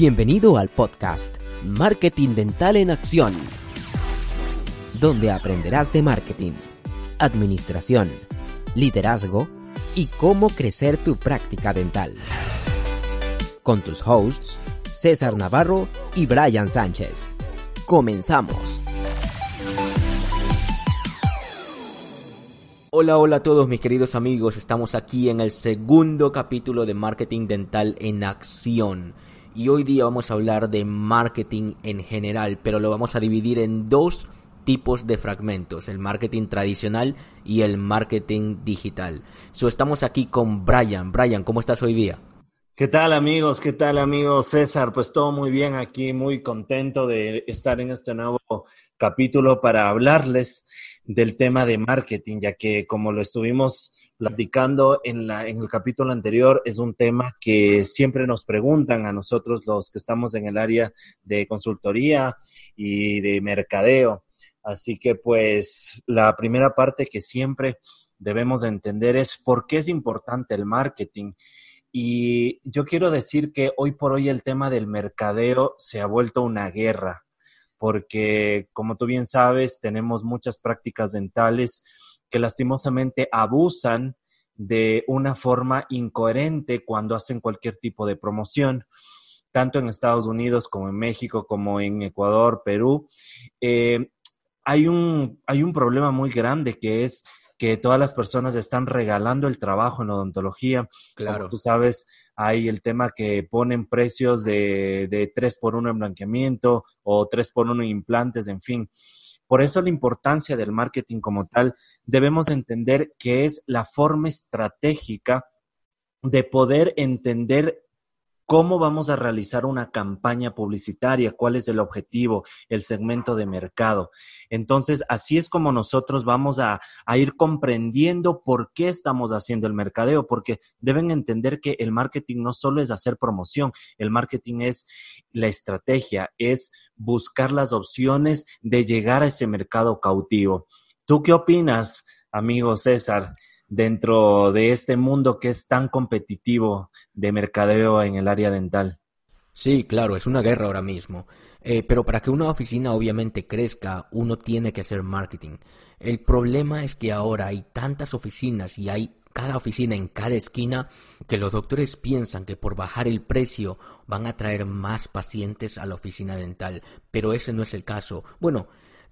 Bienvenido al podcast Marketing Dental en Acción, donde aprenderás de marketing, administración, liderazgo y cómo crecer tu práctica dental. Con tus hosts, César Navarro y Brian Sánchez. Comenzamos. Hola, hola a todos mis queridos amigos. Estamos aquí en el segundo capítulo de Marketing Dental en Acción. Y hoy día vamos a hablar de marketing en general, pero lo vamos a dividir en dos tipos de fragmentos, el marketing tradicional y el marketing digital. So, estamos aquí con Brian. Brian, ¿cómo estás hoy día? ¿Qué tal amigos? ¿Qué tal amigos? César, pues todo muy bien aquí, muy contento de estar en este nuevo capítulo para hablarles del tema de marketing, ya que como lo estuvimos platicando en, la, en el capítulo anterior, es un tema que siempre nos preguntan a nosotros los que estamos en el área de consultoría y de mercadeo. Así que pues la primera parte que siempre debemos de entender es por qué es importante el marketing. Y yo quiero decir que hoy por hoy el tema del mercadeo se ha vuelto una guerra, porque como tú bien sabes, tenemos muchas prácticas dentales que lastimosamente abusan de una forma incoherente cuando hacen cualquier tipo de promoción, tanto en Estados Unidos como en México, como en Ecuador, Perú. Eh, hay, un, hay un problema muy grande que es que todas las personas están regalando el trabajo en odontología. Claro. Como tú sabes, hay el tema que ponen precios de, de 3 por 1 en blanqueamiento o 3 por 1 en implantes, en fin. Por eso la importancia del marketing como tal, debemos entender que es la forma estratégica de poder entender cómo vamos a realizar una campaña publicitaria, cuál es el objetivo, el segmento de mercado. Entonces, así es como nosotros vamos a, ir comprendiendo por qué estamos haciendo el mercadeo, porque deben entender que el marketing no solo es hacer promoción, el marketing es la estrategia, es buscar las opciones de llegar a ese mercado cautivo. ¿Tú qué opinas, amigo César? Dentro de este mundo que es tan competitivo de mercadeo en el área dental. Sí, claro, es una guerra ahora mismo. Eh, pero para que una oficina obviamente crezca, uno tiene que hacer marketing. El problema es que ahora hay tantas oficinas y hay cada oficina en cada esquina que los doctores piensan que por bajar el precio van a traer más pacientes a la oficina dental, pero ese no es el caso. Bueno,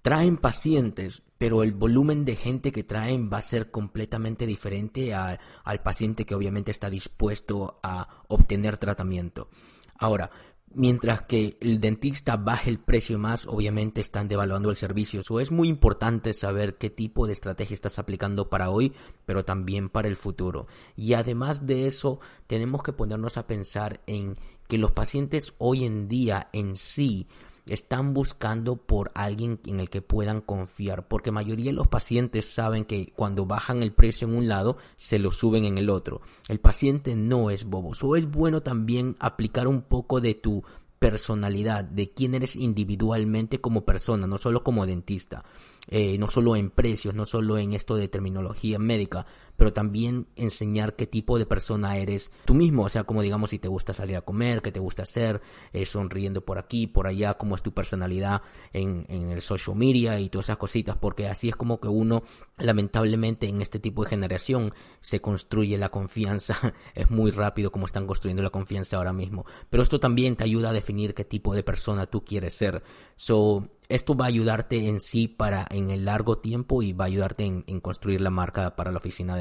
traen pacientes, pero el volumen de gente que traen va a ser completamente diferente al paciente que obviamente está dispuesto a obtener tratamiento. Ahora, mientras que el dentista baje el precio más, obviamente están devaluando el servicio. Eso es muy importante saber qué tipo de estrategia estás aplicando para hoy, pero también para el futuro. Y además de eso, tenemos que ponernos a pensar en que los pacientes hoy en día en sí están buscando por alguien en el que puedan confiar, porque mayoría de los pacientes saben que cuando bajan el precio en un lado, se lo suben en el otro. El paciente no es bobo, o es bueno también aplicar un poco de tu personalidad, de quién eres individualmente como persona, no solo como dentista, eh, no solo en precios, no solo en esto de terminología médica, pero también enseñar qué tipo de persona eres tú mismo, o sea, como digamos si te gusta salir a comer, qué te gusta hacer, eh, sonriendo por aquí, por allá, cómo es tu personalidad en, en el social media y todas esas cositas, porque así es como que uno, lamentablemente en este tipo de generación, se construye la confianza, es muy rápido como están construyendo la confianza ahora mismo, pero esto también te ayuda a definir qué tipo de persona tú quieres ser. So, esto va a ayudarte en sí para en el largo tiempo y va a ayudarte en, en, construir la marca para la oficina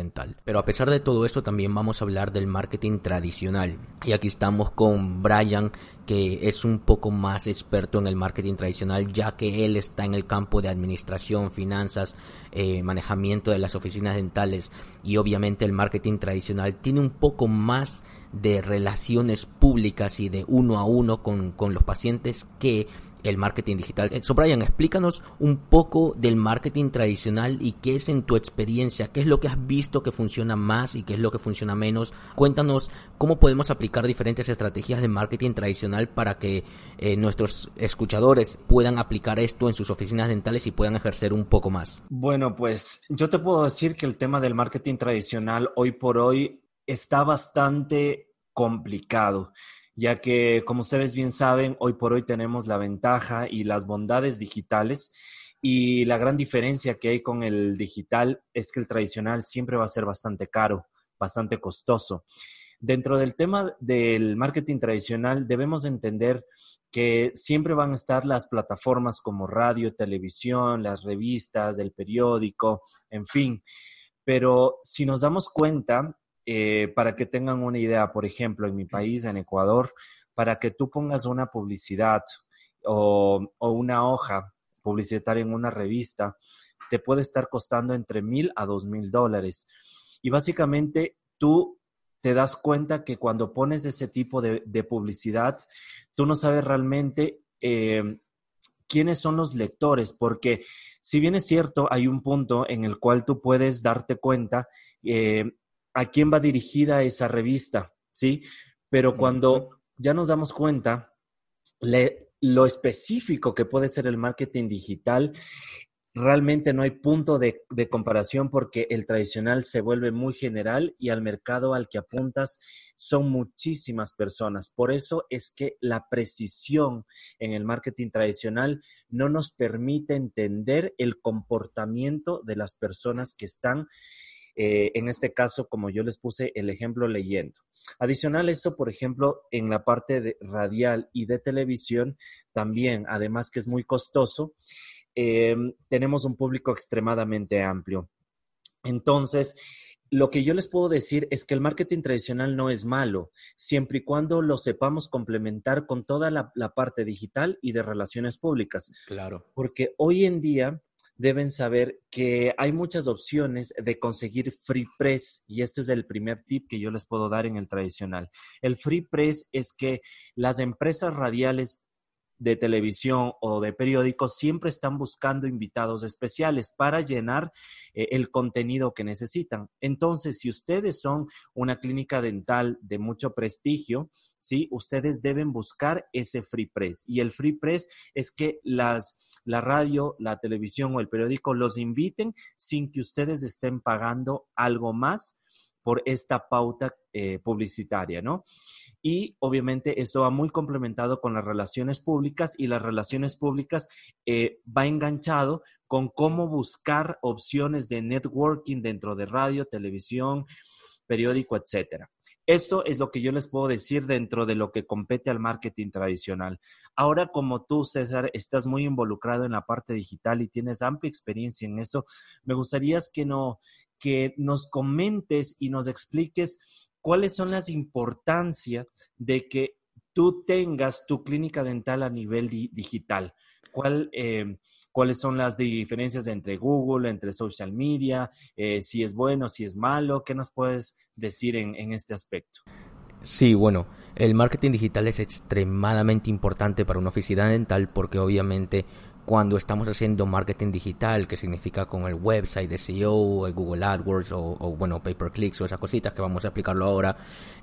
Pero a pesar de todo esto también vamos a hablar del marketing tradicional. Y aquí estamos con Brian que es un poco más experto en el marketing tradicional ya que él está en el campo de administración, finanzas, eh, manejamiento de las oficinas dentales y obviamente el marketing tradicional tiene un poco más de relaciones públicas y de uno a uno con, con los pacientes que el marketing digital. So, Brian, explícanos un poco del marketing tradicional y qué es en tu experiencia, qué es lo que has visto que funciona más y qué es lo que funciona menos. Cuéntanos cómo podemos aplicar diferentes estrategias de marketing tradicional para que eh, nuestros escuchadores puedan aplicar esto en sus oficinas dentales y puedan ejercer un poco más. Bueno, pues yo te puedo decir que el tema del marketing tradicional hoy por hoy está bastante complicado ya que, como ustedes bien saben, hoy por hoy tenemos la ventaja y las bondades digitales y la gran diferencia que hay con el digital es que el tradicional siempre va a ser bastante caro, bastante costoso. Dentro del tema del marketing tradicional debemos entender que siempre van a estar las plataformas como radio, televisión, las revistas, el periódico, en fin. Pero si nos damos cuenta, eh, para que tengan una idea, por ejemplo, en mi país, en Ecuador, para que tú pongas una publicidad o, o una hoja publicitaria en una revista, te puede estar costando entre mil a dos mil dólares. Y básicamente tú te das cuenta que cuando pones ese tipo de, publicidad, tú no sabes realmente eh, quiénes son los lectores, porque si bien es cierto, hay un punto en el cual tú puedes darte cuenta eh, a quién va dirigida esa revista, ¿sí? Pero cuando ya nos damos cuenta, lo específico que puede ser el marketing digital realmente no hay punto de, comparación porque el tradicional se vuelve muy general y al mercado al que apuntas son muchísimas personas. Por eso es que la precisión en el marketing tradicional no nos permite entender el comportamiento de las personas que están, eh, en este caso, como yo les puse el ejemplo leyendo. Adicional eso, por ejemplo, en la parte de radial y de televisión, también, además que es muy costoso, Em, tenemos un público extremadamente amplio. Entonces, lo que yo les puedo decir es que el marketing tradicional no es malo, siempre y cuando lo sepamos complementar con toda la, parte digital y de relaciones públicas. Claro. Porque hoy en día deben saber que hay muchas opciones de conseguir free press y este es el primer tip que yo les puedo dar en el tradicional. El free press es que las empresas radiales de televisión o de periódicos siempre están buscando invitados especiales para llenar eh, el contenido que necesitan. Entonces, si ustedes son una clínica dental de mucho prestigio, ¿sí? Ustedes deben buscar ese free press. Y el free press es que las, la radio, la televisión o el periódico los inviten sin que ustedes estén pagando algo más por esta pauta eh, publicitaria, ¿no? y obviamente eso va muy complementado con las relaciones públicas y las relaciones públicas eh, va enganchado con cómo buscar opciones de networking dentro de radio, televisión, periódico, etcétera. Esto es lo que yo les puedo decir dentro de lo que compete al marketing tradicional. Ahora, como tú, César, estás muy involucrado en la parte digital y tienes amplia experiencia en eso, me gustaría que, no, que nos comentes y nos expliques cuáles son las importancias de que tú tengas tu clínica dental a nivel digital. ¿Cuál, eh, ¿Cuáles son las diferencias entre Google, entre social media? Eh, si es bueno, si es malo. ¿Qué nos puedes decir en, en este aspecto? Sí, bueno, el marketing digital es extremadamente importante para una oficina dental porque obviamente cuando estamos haciendo marketing digital, que significa con el website de SEO, Google AdWords o, bueno, pay per clicks o esas cositas que vamos a explicarlo ahora,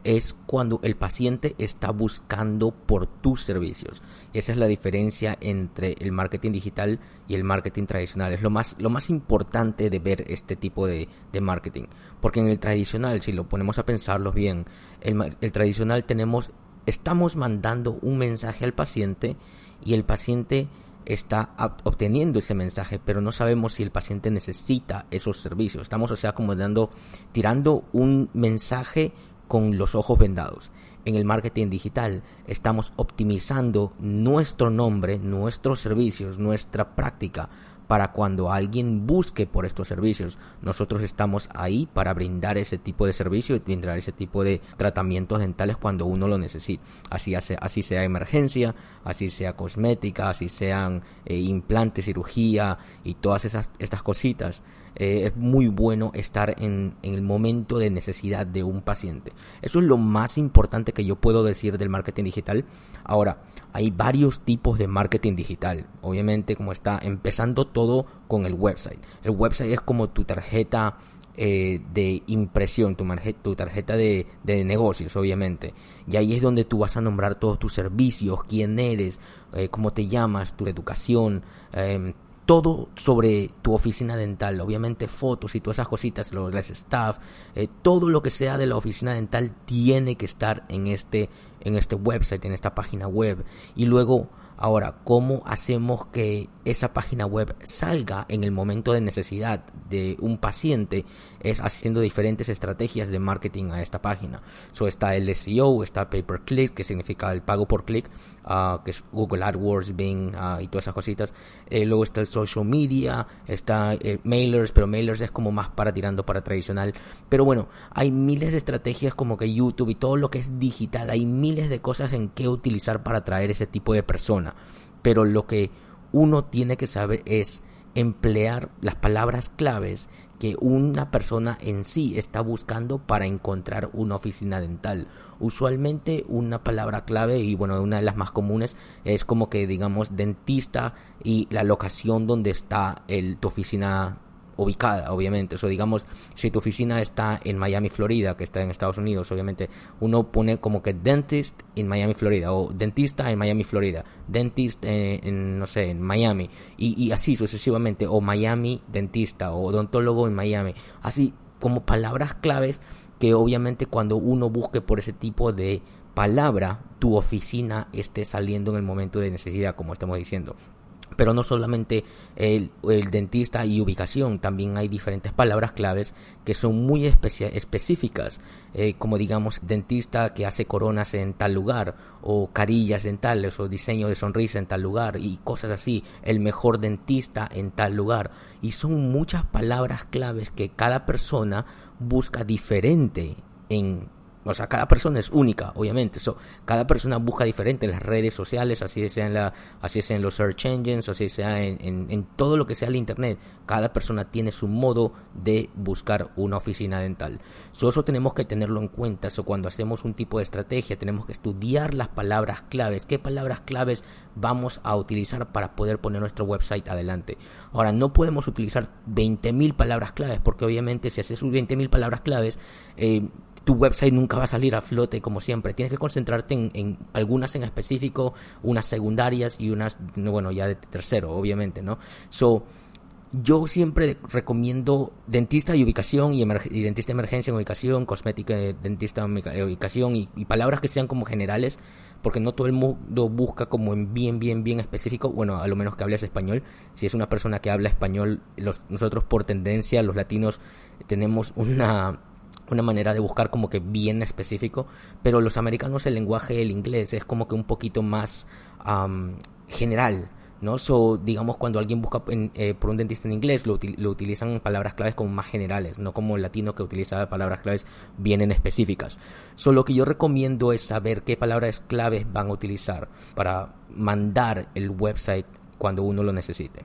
es cuando el paciente está buscando por tus servicios. Esa es la diferencia entre el marketing digital y el marketing tradicional. Es lo más, lo más importante de ver este tipo de, marketing. Porque en el tradicional, si lo ponemos a pensarlo bien, el, el tradicional tenemos, estamos mandando un mensaje al paciente y el paciente está obteniendo ese mensaje, pero no sabemos si el paciente necesita esos servicios. Estamos, o sea, como dando, tirando un mensaje con los ojos vendados. En el marketing digital estamos optimizando nuestro nombre, nuestros servicios, nuestra práctica para cuando alguien busque por estos servicios. Nosotros estamos ahí para brindar ese tipo de servicio y brindar ese tipo de tratamientos dentales cuando uno lo necesita. Así, así sea emergencia, así sea cosmética, así sean eh, implantes, cirugía y todas esas, estas cositas. Eh, es muy bueno estar en, en, el momento de necesidad de un paciente. Eso es lo más importante que yo puedo decir del marketing digital. Ahora, hay varios tipos de marketing digital. Obviamente, como está empezando todo con el website. El website es como tu tarjeta eh, de impresión, tu, tarjeta de, negocios, obviamente. Y ahí es donde tú vas a nombrar todos tus servicios, quién eres, eh, cómo te llamas, tu educación, em, todo sobre tu oficina dental, obviamente fotos y todas esas cositas, los staff, eh, todo lo que sea de la oficina dental tiene que estar en este, en este website, en esta página web. Y luego Ahora, ¿cómo hacemos que esa página web salga en el momento de necesidad de un paciente? Es haciendo diferentes estrategias de marketing a esta página. So, está el SEO, está pay per click, que significa el pago por clic, ah, que es Google AdWords, Bing ah, y todas esas cositas. Eh, luego está el social media, está eh, mailers, pero mailers es como más para tirando para tradicional. Pero bueno, hay miles de estrategias como que YouTube y todo lo que es digital. Hay miles de cosas en qué utilizar para atraer ese tipo de personas pero lo que uno tiene que saber es emplear las palabras claves que una persona en sí está buscando para encontrar una oficina dental. Usualmente una palabra clave y bueno, una de las más comunes es como que digamos dentista y la locación donde está el, tu oficina ubicada, obviamente. O digamos, si tu oficina está en Miami, Florida, que está en Estados Unidos, obviamente, uno pone como que dentist en Miami, Florida, o dentista en Miami, Florida, dentist en, no sé, en Miami, y, y así sucesivamente, o Miami dentista, o odontólogo en Miami, así como palabras claves que obviamente cuando uno busque por ese tipo de palabra, tu oficina esté saliendo en el momento de necesidad, como estamos diciendo. Pero no solamente el, dentista y ubicación, también hay diferentes palabras claves que son muy específicas, eh, como digamos dentista que hace coronas en tal lugar, o carillas dentales, o diseño de sonrisa en tal lugar, y cosas así, el mejor dentista en tal lugar. Y son muchas palabras claves que cada persona busca diferente en o sea, cada persona es única, obviamente. So, cada persona busca diferente en las redes sociales, así sea en, la, así sea en los search engines, así sea en, en, todo lo que sea el Internet. Cada persona tiene su modo de buscar una oficina dental. So, eso tenemos que tenerlo en cuenta. So, cuando hacemos un tipo de estrategia, tenemos que estudiar las palabras claves. ¿Qué palabras claves vamos a utilizar para poder poner nuestro website adelante? Ahora, no podemos utilizar 20.000 palabras claves, porque obviamente si haces 20.000 palabras claves, eh, tu website nunca va a salir a flote como siempre. Tienes que concentrarte en, algunas en específico, unas secundarias y unas, bueno, ya de tercero, obviamente, ¿no? So, yo siempre recomiendo dentista y ubicación y, dentista de emergencia en ubicación, cosmética, dentista en ubicación y, palabras que sean como generales, porque no todo el mundo busca como en bien, bien, bien específico, bueno, a lo menos que hables español. Si es una persona que habla español, los, nosotros por tendencia, los latinos, tenemos una una manera de buscar como que bien específico, pero los americanos el lenguaje del inglés es como que un poquito más general, ¿no? So, digamos, cuando alguien busca eh, por un dentista en inglés, lo, lo, utilizan palabras claves como más generales, no como el latino que utiliza palabras claves bien en específicas. So, lo que yo recomiendo es saber qué palabras claves van a utilizar para mandar el website cuando uno lo necesite.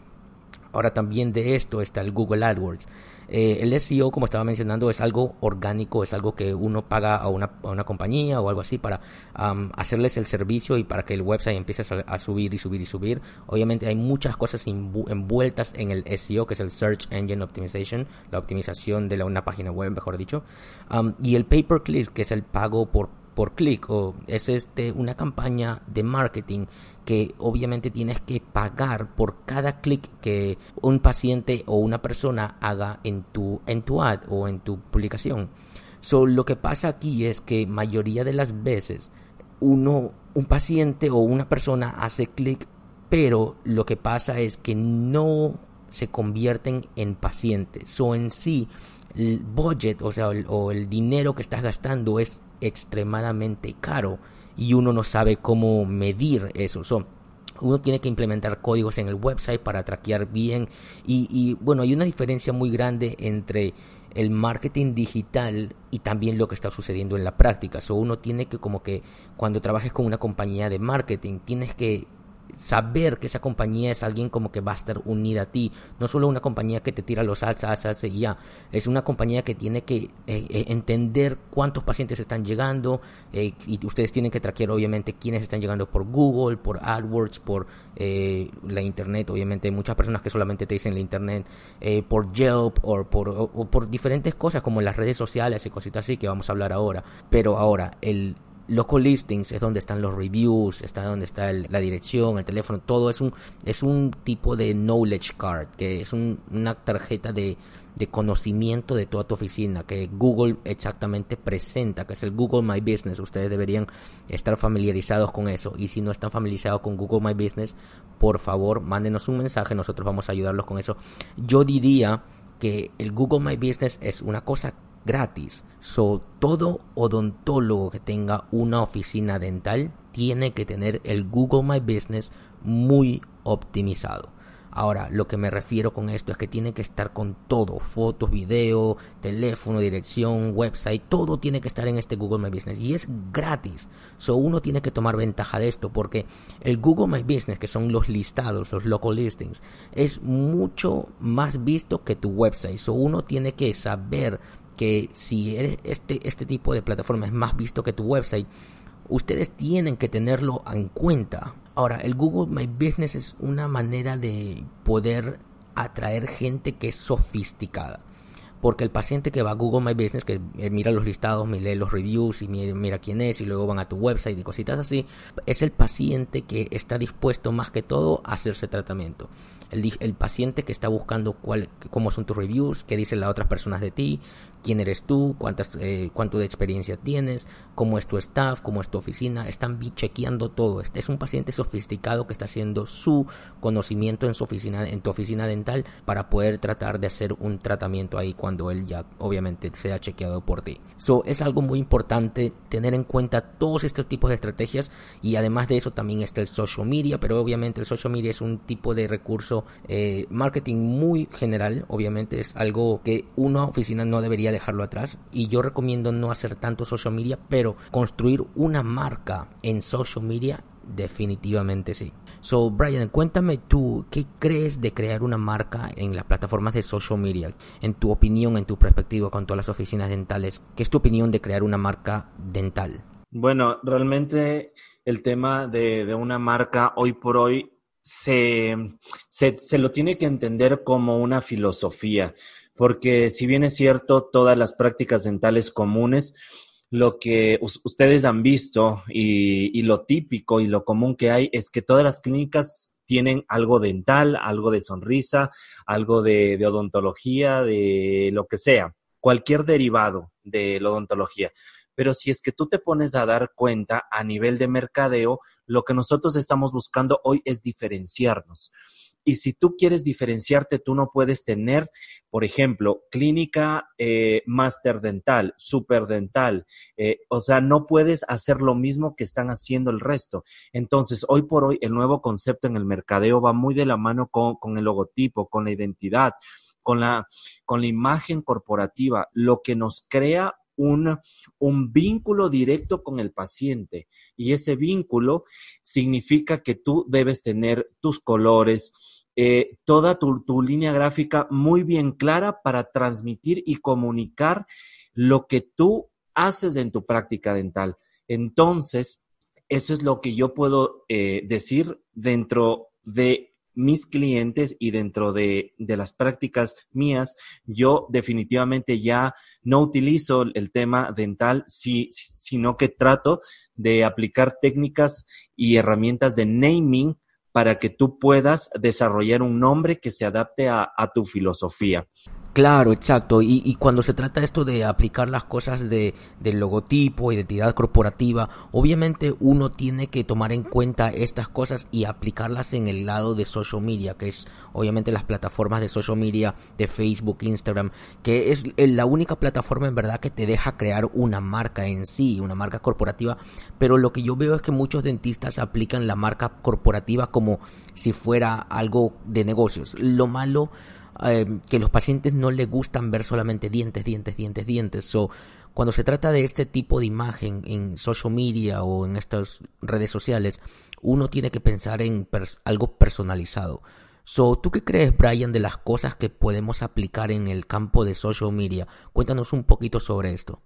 Ahora también de esto está el Google AdWords. Eh, el SEO, como estaba mencionando, es algo orgánico, es algo que uno paga a una, a una compañía o algo así para hacerles el servicio y para que el website empiece a, subir y subir y subir. Obviamente hay muchas cosas envueltas en el SEO, que es el Search Engine Optimization, la optimización de una página web, mejor dicho. y el pay per click, que es el pago por por clic o es este una campaña de marketing que obviamente tienes que pagar por cada clic que un paciente o una persona haga en tu en tu ad o en tu publicación. So, lo que pasa aquí es que mayoría de las veces uno un paciente o una persona hace clic, pero lo que pasa es que no se convierten en pacientes. O en sí el budget, o sea, el, o el dinero que estás gastando es extremadamente caro y uno no sabe cómo medir eso. uno tiene que implementar códigos en el website para traquear bien y, y, bueno, hay una diferencia muy grande entre el marketing digital y también lo que está sucediendo en la práctica. So, uno tiene que como que cuando trabajes con una compañía de marketing, tienes que saber que esa compañía es alguien como que va a estar unida a ti, no solo una compañía que te tira los alzas, alzas y ya, es una compañía que tiene que eh, eh, entender cuántos pacientes están llegando eh, y ustedes tienen que traquear obviamente quiénes están llegando por Google, por AdWords, por la internet, obviamente hay muchas personas que solamente te dicen la internet, por Yelp o por, o por diferentes cosas como las redes sociales y cositas así que vamos a hablar ahora, pero ahora el local listings es donde están los reviews, está donde está la dirección, el teléfono, todo es un, es un tipo de knowledge card, que es una tarjeta de, de conocimiento de toda tu oficina que Google exactamente presenta, que es el Google My Business. Ustedes deberían estar familiarizados con eso. Y si no están familiarizados con Google My Business, por favor, mándenos un mensaje, nosotros vamos a ayudarlos con eso. Yo diría que el Google My Business es una cosa gratis. So, todo odontólogo que tenga una oficina dental tiene que tener el Google My Business muy optimizado. Ahora, lo que me refiero con esto es que tiene que estar con todo, fotos, video, teléfono, dirección, website, todo tiene que estar en este Google My Business y es gratis. So uno tiene que tomar ventaja de esto porque el Google My Business, que son los listados, los local listings, es mucho más visto que tu website. So uno tiene que saber que si este, este tipo de plataforma es más visto que tu website, ustedes tienen que tenerlo en cuenta. Ahora, el Google My Business es una manera de poder atraer gente que es sofisticada. Porque el paciente que va a Google My Business, que eh, mira los listados, lee los reviews y mira, quién es y luego van a tu website y cositas así, es el paciente que está dispuesto más que todo a hacerse tratamiento. El, el paciente que está buscando cuál, cómo son tus reviews, qué dicen las otras personas de ti, quién eres tú, cuántas, eh, cuánto de experiencia tienes, cómo es tu staff, cómo es tu oficina, están chequeando todo. Es un paciente sofisticado que está haciendo su conocimiento en su oficina, en tu oficina dental para poder tratar de hacer un tratamiento ahí cuando él ya obviamente sea chequeado por ti. So, es algo muy importante tener en cuenta todos estos tipos de estrategias y además de eso también está el social media, pero obviamente el social media es un tipo de recurso eh, marketing muy general, obviamente es algo que una oficina no debería dejarlo atrás y yo recomiendo no hacer tanto social media, pero construir una marca en social media definitivamente sí. So, Brian, cuéntame tú, ¿qué crees de crear una marca en las plataformas de social media? En tu opinión, en tu perspectiva con todas las oficinas dentales, ¿qué es tu opinión de crear una marca dental? Bueno, realmente el tema de, de una marca hoy por hoy se, se, se, lo tiene que entender como una filosofía porque si bien es cierto, todas las prácticas dentales comunes, lo que ustedes han visto y, lo típico y lo común que hay es que todas las clínicas tienen algo dental, algo de sonrisa, algo de, de odontología, de lo que sea, cualquier derivado de la odontología. Pero si es que tú te pones a dar cuenta a nivel de mercadeo, lo que nosotros estamos buscando hoy es diferenciarnos. Y si tú quieres diferenciarte, tú no puedes tener, por ejemplo, clínica eh, master dental, super dental. Eh, o sea, no puedes hacer lo mismo que están haciendo el resto. Entonces, hoy por hoy, el nuevo concepto en el mercadeo va muy de la mano con, con el logotipo, con la identidad, con la, con la imagen corporativa, lo que nos crea un, un, vínculo directo con el paciente. Y ese vínculo significa que tú debes tener tus colores, eh, toda tu, tu línea gráfica muy bien clara para transmitir y comunicar lo que tú haces en tu práctica dental. Entonces, eso es lo que yo puedo eh, decir dentro de mis clientes y dentro de, las prácticas mías, yo definitivamente ya no utilizo el tema dental, sino que trato de aplicar técnicas y herramientas de naming para que tú puedas desarrollar un nombre que se adapte a tu filosofía. Claro, exacto. Y, cuando se trata esto de aplicar las cosas de, del logotipo, identidad corporativa, obviamente uno tiene que tomar en cuenta estas cosas y aplicarlas en el lado de social media, que es obviamente las plataformas de social media de Facebook, Instagram, que es la única plataforma en verdad que te deja crear una marca en sí, una marca corporativa. Pero lo que yo veo es que muchos dentistas aplican la marca corporativa como si fuera algo de negocios. Lo malo eh, que los pacientes no les gustan ver solamente dientes, dientes, dientes, dientes. So, cuando se trata de este tipo de imagen en social media o en estas redes sociales, uno tiene que pensar en algo personalizado. So, ¿tú qué crees, Brian, de las cosas que podemos aplicar en el campo de social media? Cuéntanos un poquito sobre esto.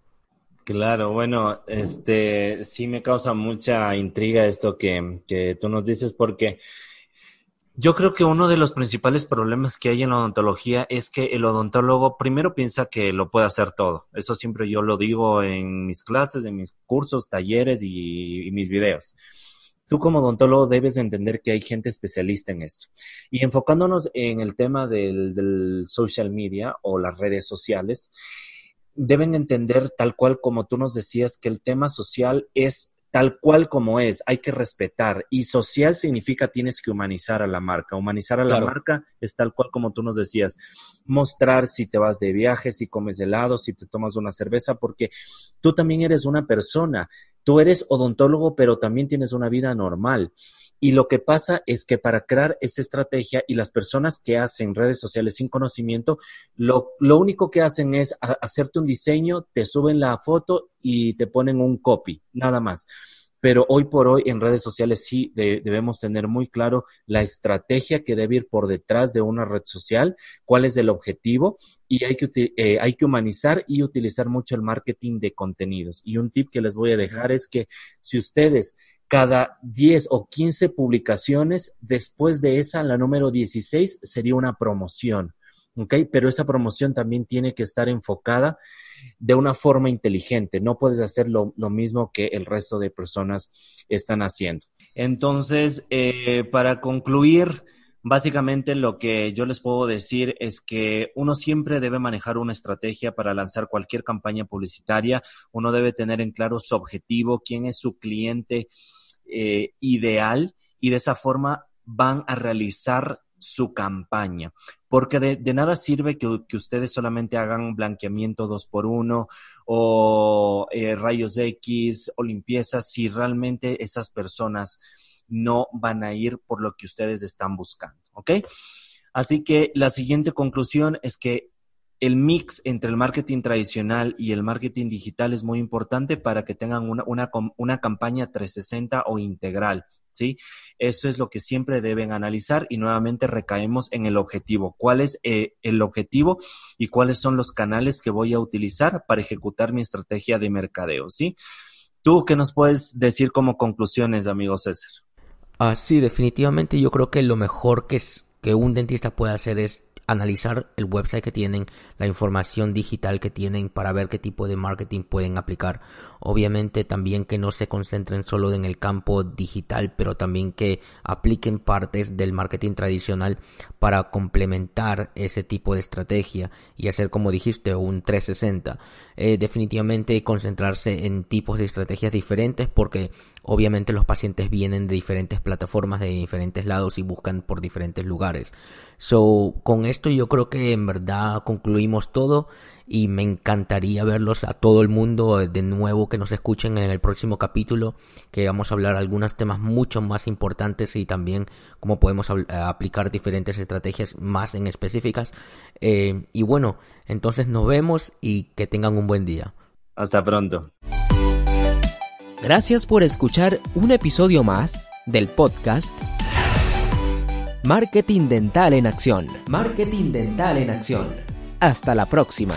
Claro, bueno, este sí me causa mucha intriga esto que, que tú nos dices porque Yo creo que uno de los principales problemas que hay en la odontología es que el odontólogo primero piensa que lo puede hacer todo. Eso siempre yo lo digo en mis clases, en mis cursos, talleres y, mis videos. Tú como odontólogo debes entender que hay gente especialista en esto. Y enfocándonos en el tema del, del social media o las redes sociales, deben entender tal cual como tú nos decías que el tema social es tal cual como es, hay que respetar. Y social significa tienes que humanizar a la marca. Humanizar a la marca es tal cual como tú nos decías, mostrar si te vas de viaje, si comes helado, si te tomas una cerveza, porque tú también eres una persona. Tú eres odontólogo, pero también tienes una vida normal. Y lo que pasa es que para crear esa estrategia y las personas que hacen redes sociales sin conocimiento, lo, único que hacen es hacerte un diseño, te suben la foto y te ponen un copy, nada más pero hoy por hoy en redes sociales sí debemos tener muy claro la estrategia que debe ir por detrás de una red social, cuál es el objetivo y hay que, eh, hay que humanizar y utilizar mucho el marketing de contenidos. Y un tip que les voy a dejar es que si ustedes cada 10 o 15 publicaciones, después de esa, la número 16 sería una promoción. Pero esa promoción también tiene que estar enfocada de una forma inteligente. No puedes hacer lo, mismo que el resto de personas están haciendo. Entonces, eh, para concluir, básicamente lo que yo les puedo decir es que uno siempre debe manejar una estrategia para lanzar cualquier campaña publicitaria. Uno debe tener en claro su objetivo, quién es su cliente eh, ideal y de esa forma van a realizar su campaña. Porque de, nada sirve que, ustedes solamente hagan blanqueamiento dos por uno o eh, rayos X o limpiezas si realmente esas personas no van a ir por lo que ustedes están buscando. ¿Ok? Así que la siguiente conclusión es que el mix entre el marketing tradicional y el marketing digital es muy importante para que tengan una, una, una, campaña 360 o integral. ¿Sí? Eso es lo que siempre deben analizar y nuevamente recaemos en el objetivo. ¿Cuál es eh, el objetivo y cuáles son los canales que voy a utilizar para ejecutar mi estrategia de mercadeo? ¿Sí? ¿Tú qué nos puedes decir como conclusiones, amigo César? Ah, sí, definitivamente yo creo que lo mejor que, es, que un dentista puede hacer es analizar el website que tienen, la información digital que tienen para ver qué tipo de marketing pueden aplicar. Obviamente también que no se concentren solo en el campo digital, pero también que apliquen partes del marketing tradicional para complementar ese tipo de estrategia y hacer como dijiste un 360. Eh, definitivamente concentrarse en tipos de estrategias diferentes porque Obviamente los pacientes vienen de diferentes plataformas, de diferentes lados y buscan por diferentes lugares. So, con esto yo creo que en verdad concluimos todo y me encantaría verlos a todo el mundo de nuevo que nos escuchen en el próximo capítulo que vamos a hablar algunos temas mucho más importantes y también cómo podemos aplicar diferentes estrategias más en específicas. Eh, y bueno entonces nos vemos y que tengan un buen día. Hasta pronto. Gracias por escuchar un episodio más del podcast Marketing Dental en Acción. Marketing Dental en Acción. Hasta la próxima.